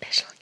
special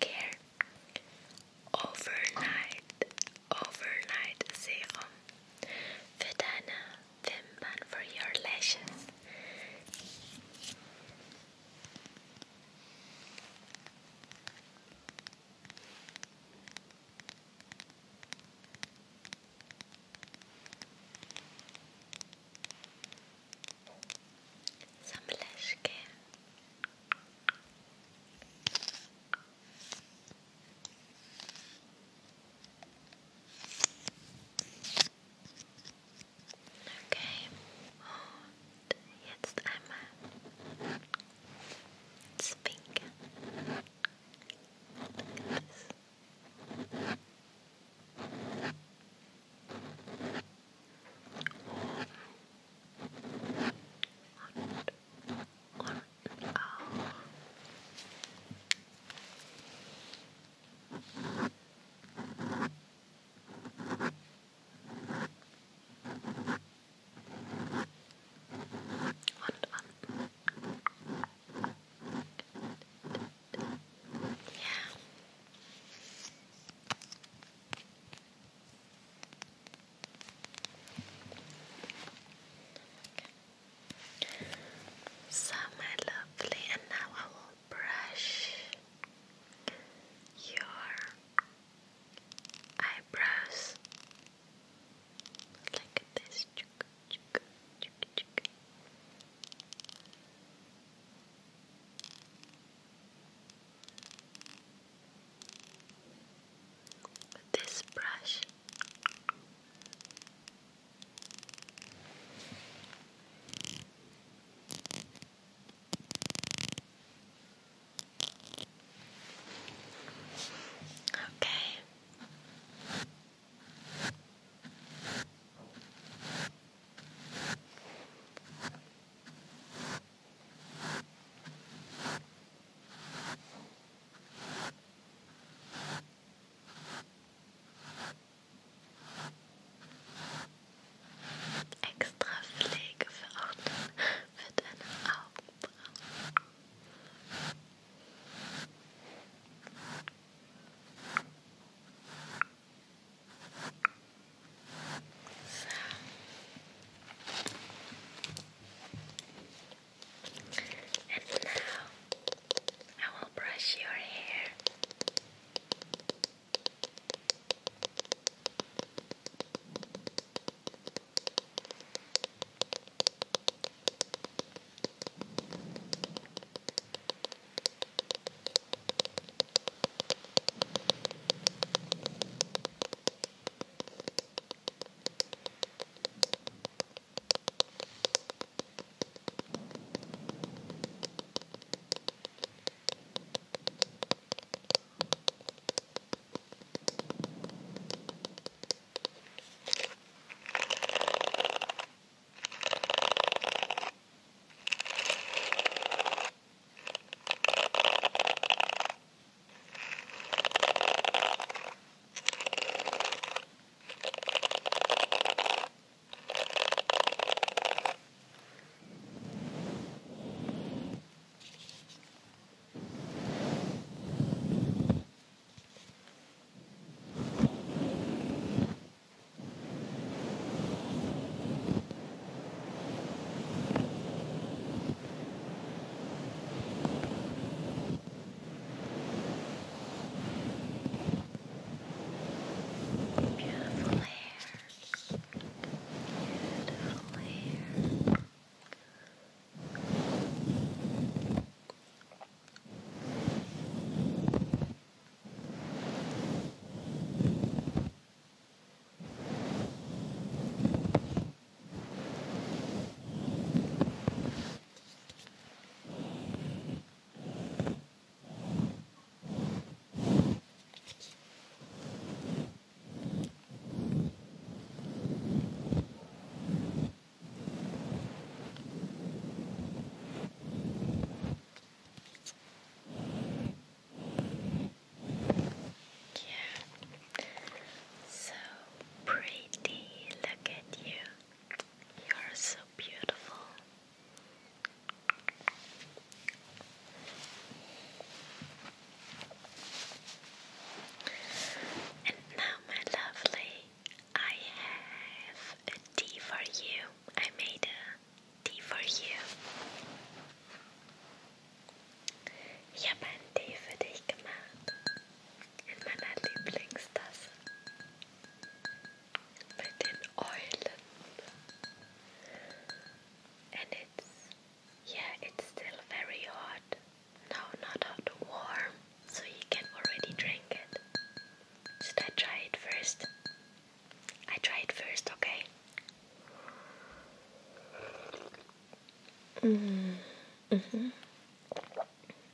Mm. hmm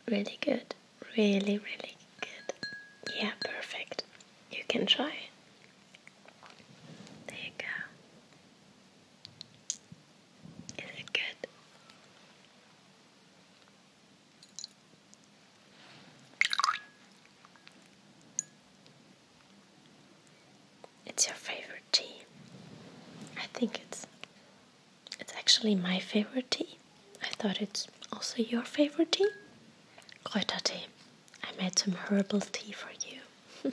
Really good. Really, really good. Yeah, perfect. You can try. There you go. Is it good? It's your favorite tea. I think it's it's actually my favorite tea. I thought it's also your favorite tea. Kräutertee. I made some herbal tea for you.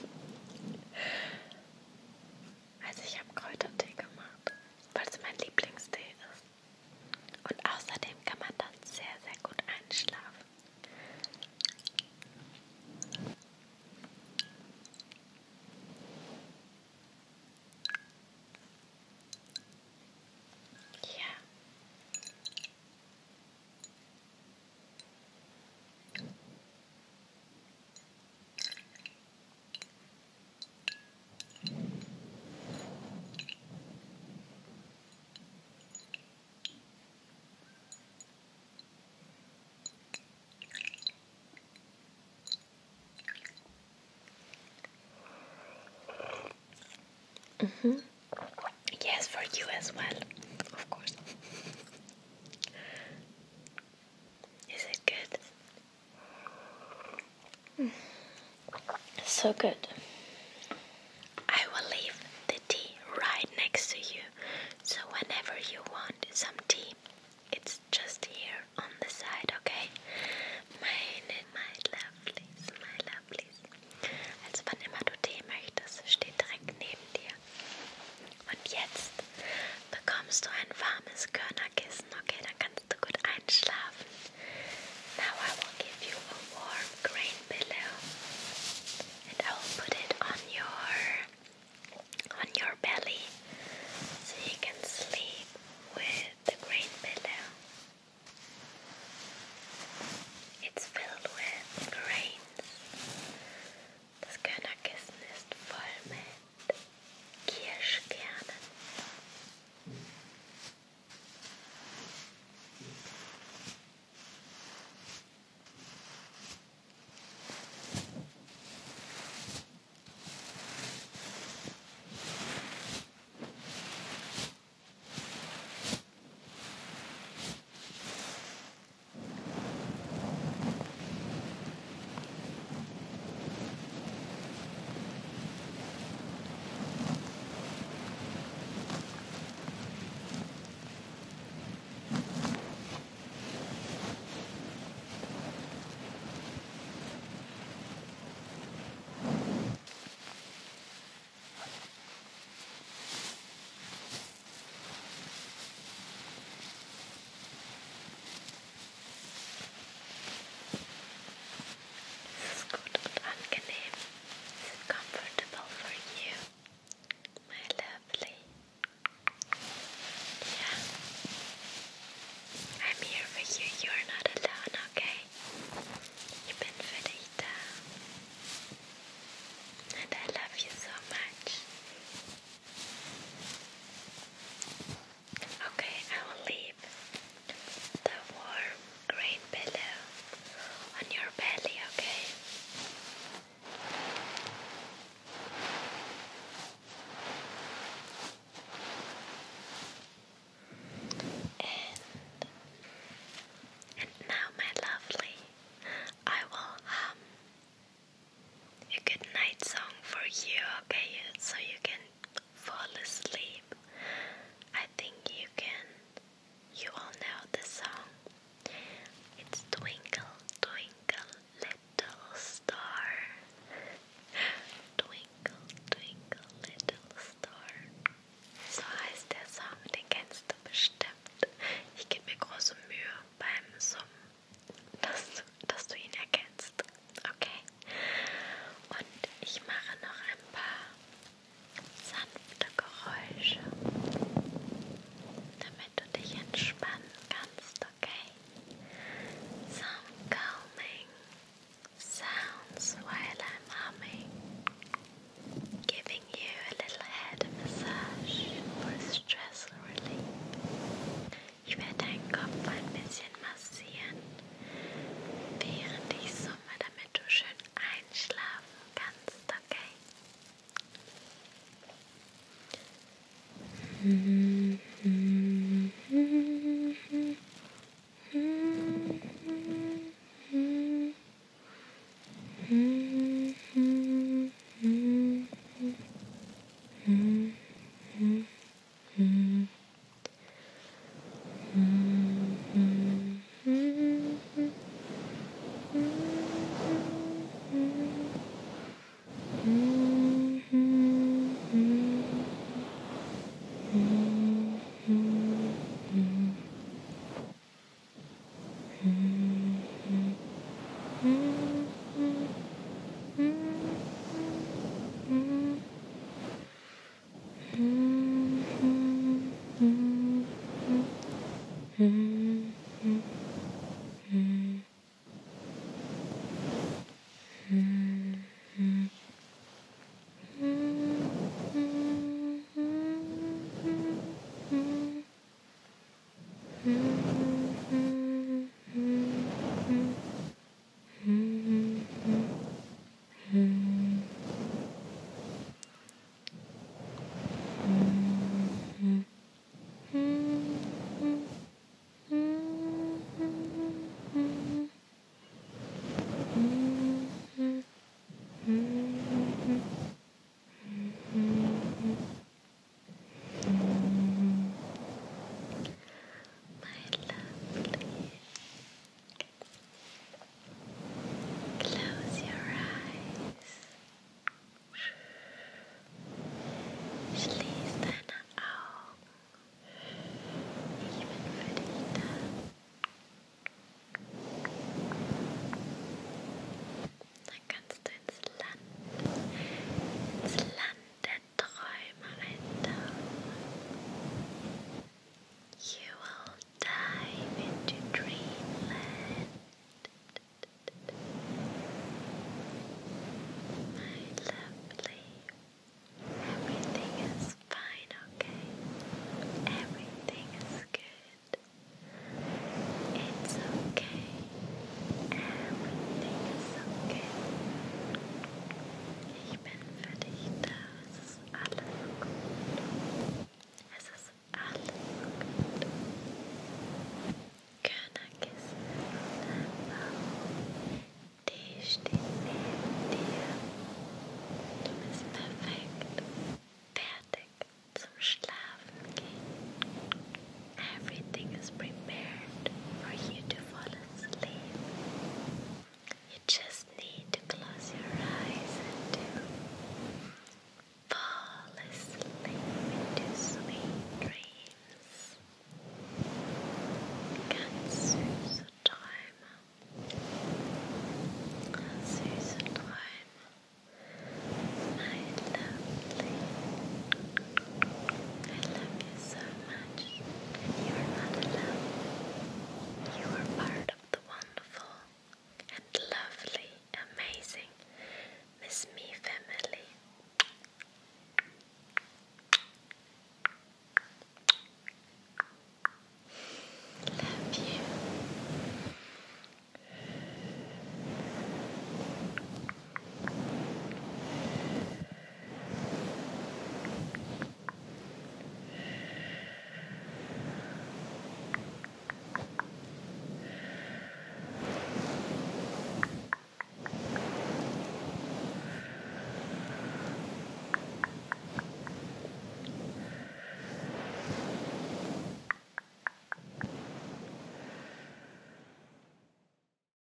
Mm-hmm. Yes, for you as well, of course. Is it good? So good.